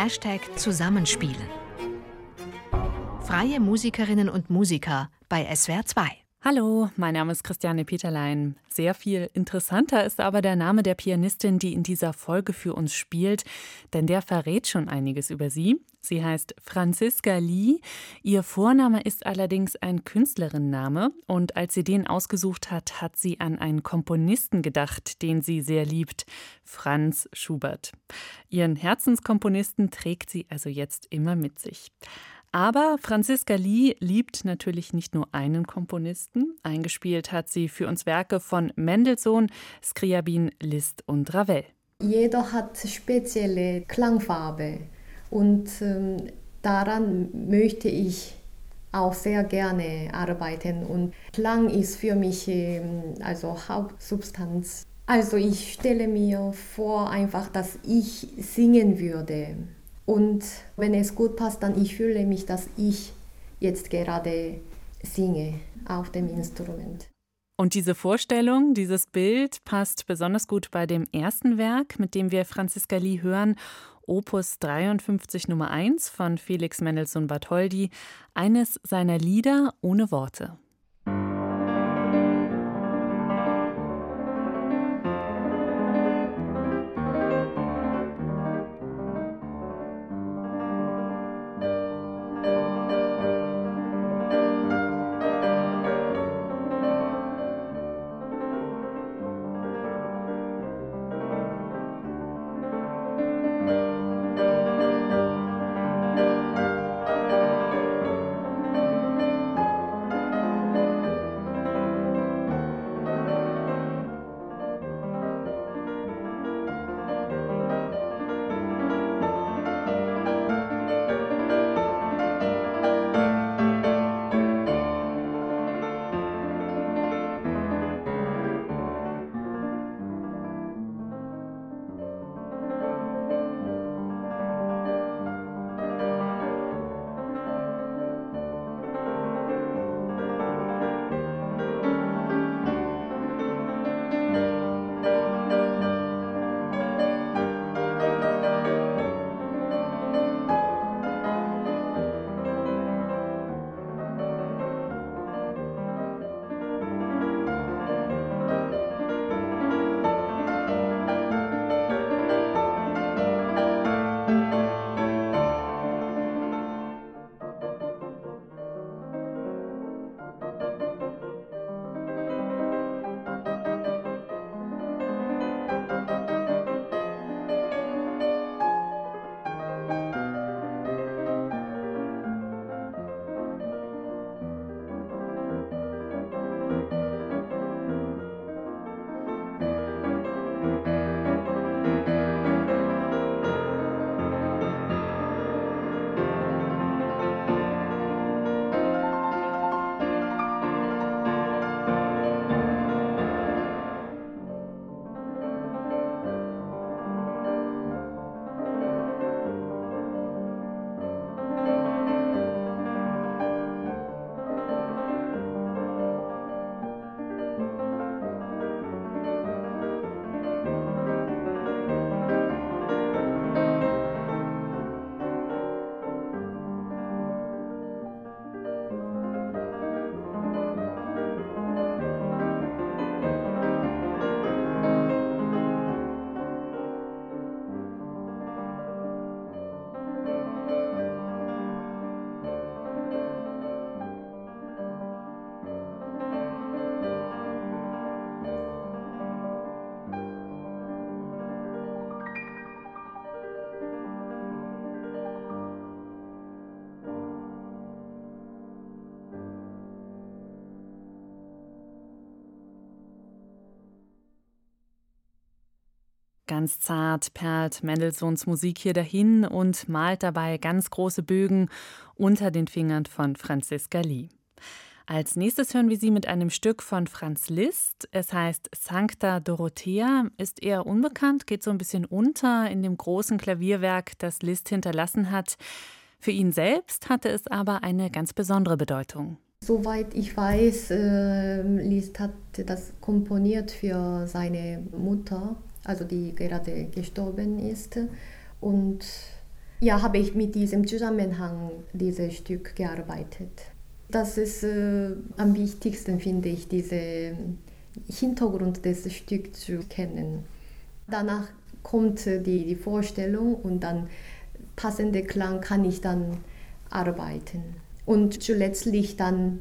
Hashtag Zusammenspielen. Freie Musikerinnen und Musiker bei SWR 2. Hallo, mein Name ist Christiane Peterlein. Sehr viel interessanter ist aber der Name der Pianistin, die in dieser Folge für uns spielt, denn der verrät schon einiges über sie. Sie heißt Franziska Lee. Ihr Vorname ist allerdings ein Künstlerinnenname und als sie den ausgesucht hat, hat sie an einen Komponisten gedacht, den sie sehr liebt, Franz Schubert. Ihren Herzenskomponisten trägt sie also jetzt immer mit sich. Aber Franziska Lee liebt natürlich nicht nur einen Komponisten. Eingespielt hat sie für uns Werke von Mendelssohn, Scriabin, Liszt und Ravel. Jeder hat spezielle Klangfarbe und ähm, daran möchte ich auch sehr gerne arbeiten und Klang ist für mich ähm, also Hauptsubstanz. Also ich stelle mir vor einfach, dass ich singen würde und wenn es gut passt, dann ich fühle mich, dass ich jetzt gerade singe auf dem Instrument. Und diese Vorstellung, dieses Bild passt besonders gut bei dem ersten Werk, mit dem wir Franziska Lee hören, Opus 53 Nummer 1 von Felix Mendelssohn Bartholdy, eines seiner Lieder ohne Worte. Ganz zart perlt Mendelssohns Musik hier dahin und malt dabei ganz große Bögen unter den Fingern von Franziska Lee. Als nächstes hören wir sie mit einem Stück von Franz Liszt. Es heißt Sancta Dorothea, ist eher unbekannt, geht so ein bisschen unter in dem großen Klavierwerk, das Liszt hinterlassen hat. Für ihn selbst hatte es aber eine ganz besondere Bedeutung. Soweit ich weiß, äh, Liszt hat das komponiert für seine Mutter also die gerade gestorben ist. Und Ja, habe ich mit diesem Zusammenhang dieses Stück gearbeitet. Das ist äh, am wichtigsten, finde ich, diesen Hintergrund des Stücks zu kennen. Danach kommt die, die Vorstellung und dann passende Klang kann ich dann arbeiten. Und zuletzt dann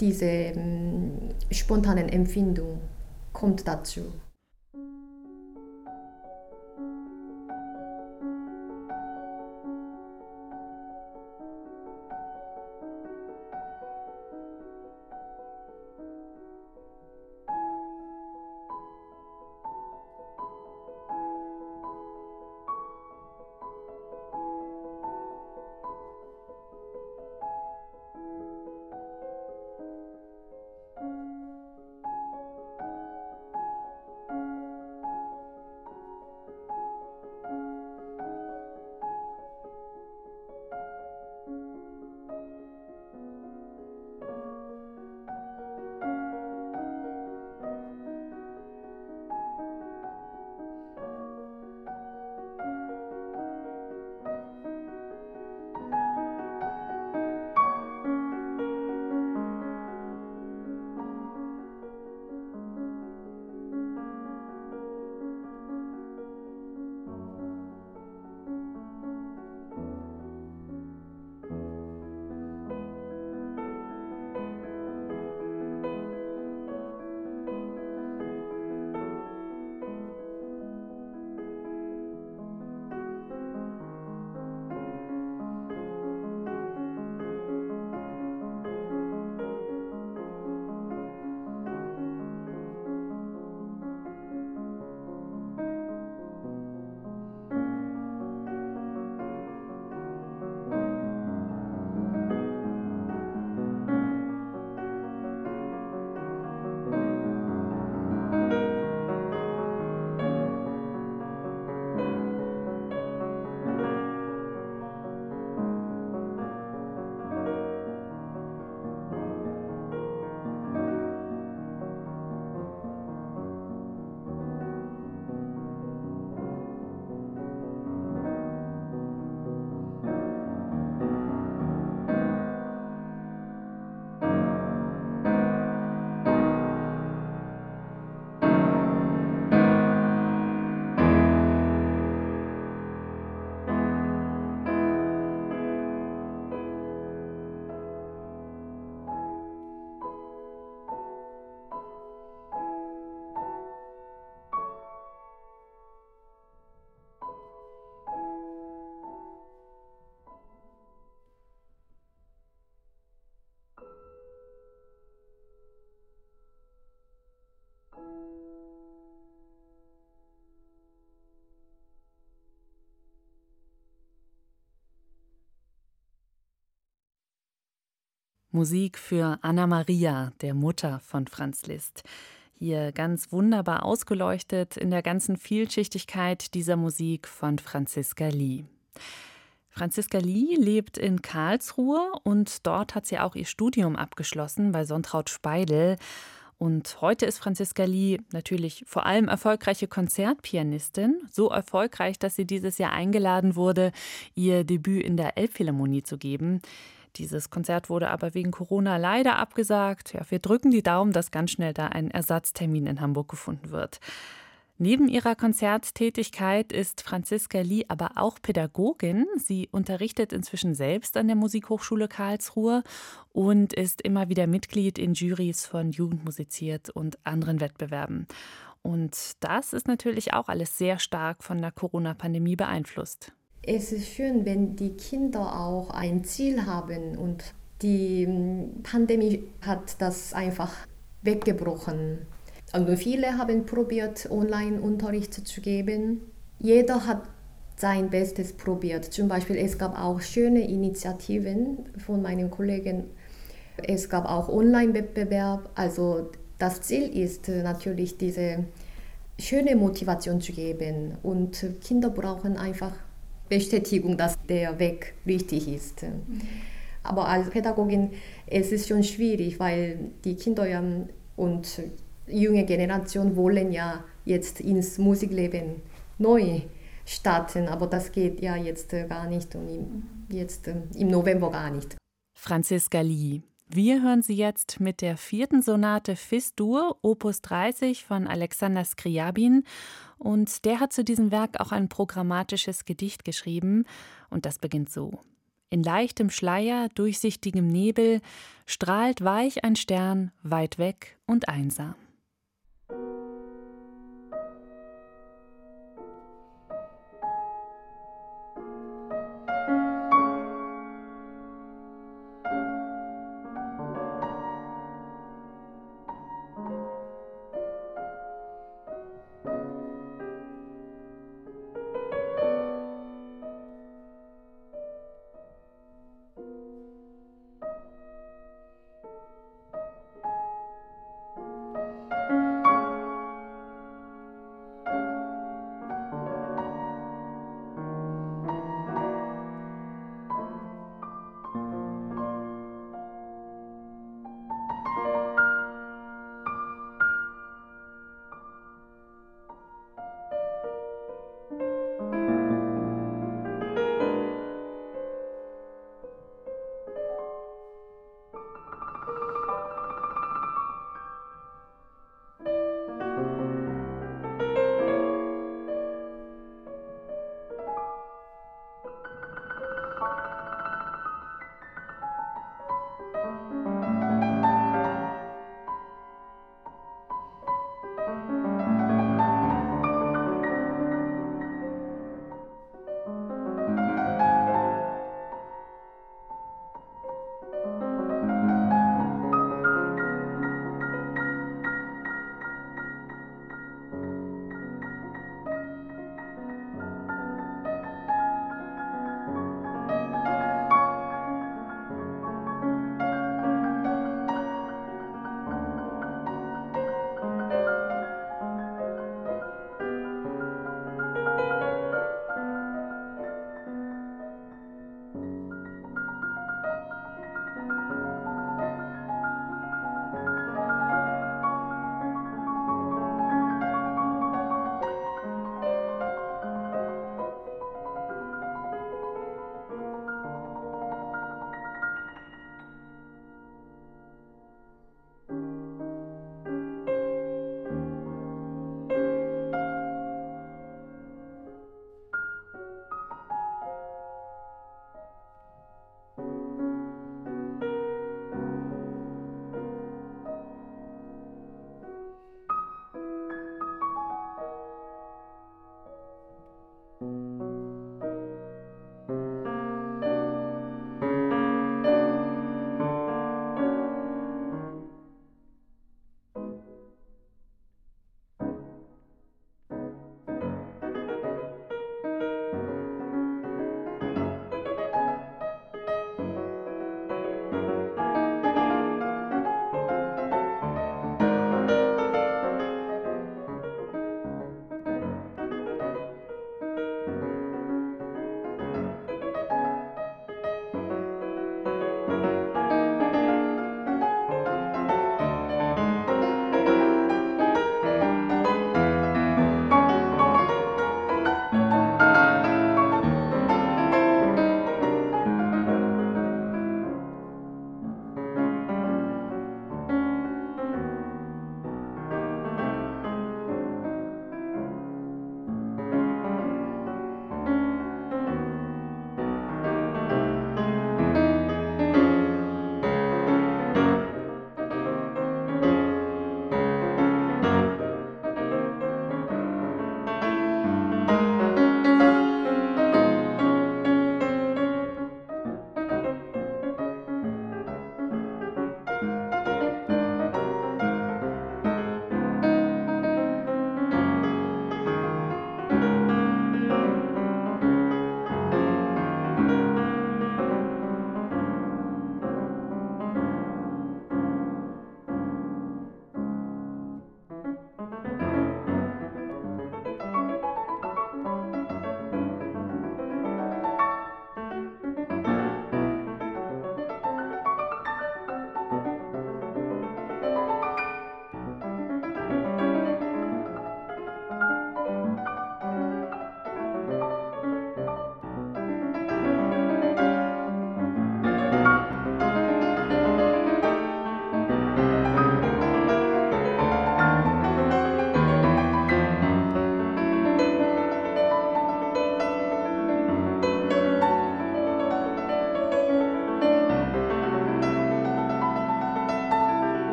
diese ähm, spontanen Empfindung kommt dazu. Musik für Anna Maria, der Mutter von Franz Liszt. Hier ganz wunderbar ausgeleuchtet in der ganzen Vielschichtigkeit dieser Musik von Franziska Lee. Franziska Lee lebt in Karlsruhe und dort hat sie auch ihr Studium abgeschlossen bei Sontraut Speidel. Und heute ist Franziska Lee natürlich vor allem erfolgreiche Konzertpianistin. So erfolgreich, dass sie dieses Jahr eingeladen wurde, ihr Debüt in der Elbphilharmonie zu geben. Dieses Konzert wurde aber wegen Corona leider abgesagt. Ja, wir drücken die Daumen, dass ganz schnell da ein Ersatztermin in Hamburg gefunden wird. Neben ihrer Konzerttätigkeit ist Franziska Lee aber auch Pädagogin. Sie unterrichtet inzwischen selbst an der Musikhochschule Karlsruhe und ist immer wieder Mitglied in Jurys von Jugendmusiziert und anderen Wettbewerben. Und das ist natürlich auch alles sehr stark von der Corona-Pandemie beeinflusst es ist schön, wenn die Kinder auch ein Ziel haben und die hm, Pandemie hat das einfach weggebrochen. Also viele haben probiert, Online-Unterricht zu geben. Jeder hat sein Bestes probiert. Zum Beispiel, es gab auch schöne Initiativen von meinen Kollegen. Es gab auch Online-Wettbewerb. Also das Ziel ist natürlich, diese schöne Motivation zu geben. Und Kinder brauchen einfach Bestätigung, dass der Weg richtig ist. Mhm. Aber als Pädagogin es ist schon schwierig, weil die Kinder ja und junge Generation wollen ja jetzt ins Musikleben neu starten, aber das geht ja jetzt äh, gar nicht und im, jetzt äh, im November gar nicht. Franziska Lee. Wir hören sie jetzt mit der vierten Sonate Fis-Dur, Opus 30 von Alexander Skriabin. Und der hat zu diesem Werk auch ein programmatisches Gedicht geschrieben. Und das beginnt so. In leichtem Schleier, durchsichtigem Nebel strahlt weich ein Stern weit weg und einsam.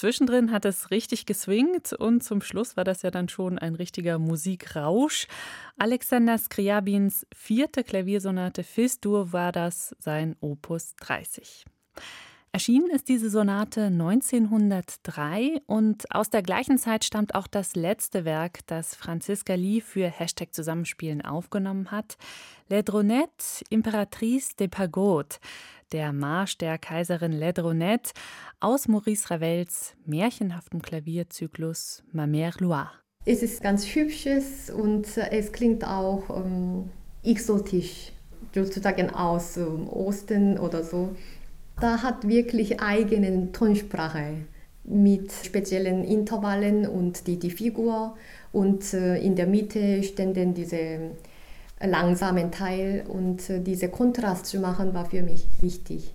Zwischendrin hat es richtig geswingt und zum Schluss war das ja dann schon ein richtiger Musikrausch. Alexander Skriabins vierte Klaviersonate Fis-Dur war das sein Opus 30. Erschienen ist diese Sonate 1903 und aus der gleichen Zeit stammt auch das letzte Werk, das Franziska Lee für Hashtag Zusammenspielen aufgenommen hat. Ledronette, Imperatrice de Pagode, der Marsch der Kaiserin Ledronette aus Maurice Ravels märchenhaftem Klavierzyklus Ma Mère Loire. Es ist ganz hübsches und es klingt auch ähm, exotisch, sozusagen aus ähm, Osten oder so. Da hat wirklich eigene Tonsprache mit speziellen Intervallen und die, die Figur. Und äh, in der Mitte standen diese langsamen Teil und äh, diese Kontrast zu machen war für mich wichtig.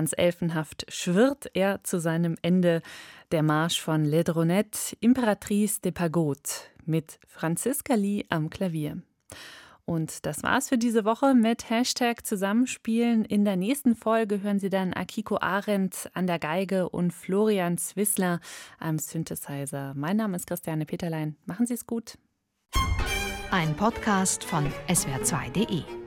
Ganz elfenhaft schwirrt er zu seinem Ende der Marsch von Ledronette, Imperatrice de Pagode mit Franziska Lee am Klavier. Und das war's für diese Woche mit Hashtag Zusammenspielen. In der nächsten Folge hören Sie dann Akiko Arendt an der Geige und Florian Zwissler am Synthesizer. Mein Name ist Christiane Peterlein. Machen Sie es gut. Ein Podcast von swr2.de